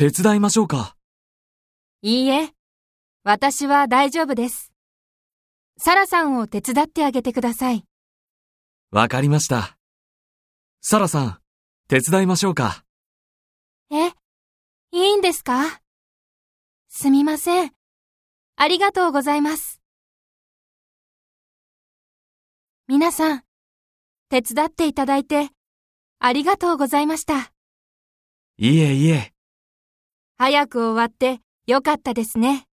手伝いましょうかいいえ、私は大丈夫です。サラさんを手伝ってあげてください。わかりました。サラさん、手伝いましょうかえ、いいんですか？すみません。ありがとうございます。皆さん、手伝っていただいて、ありがとうございました。いえいえ。早く終わってよかったですね。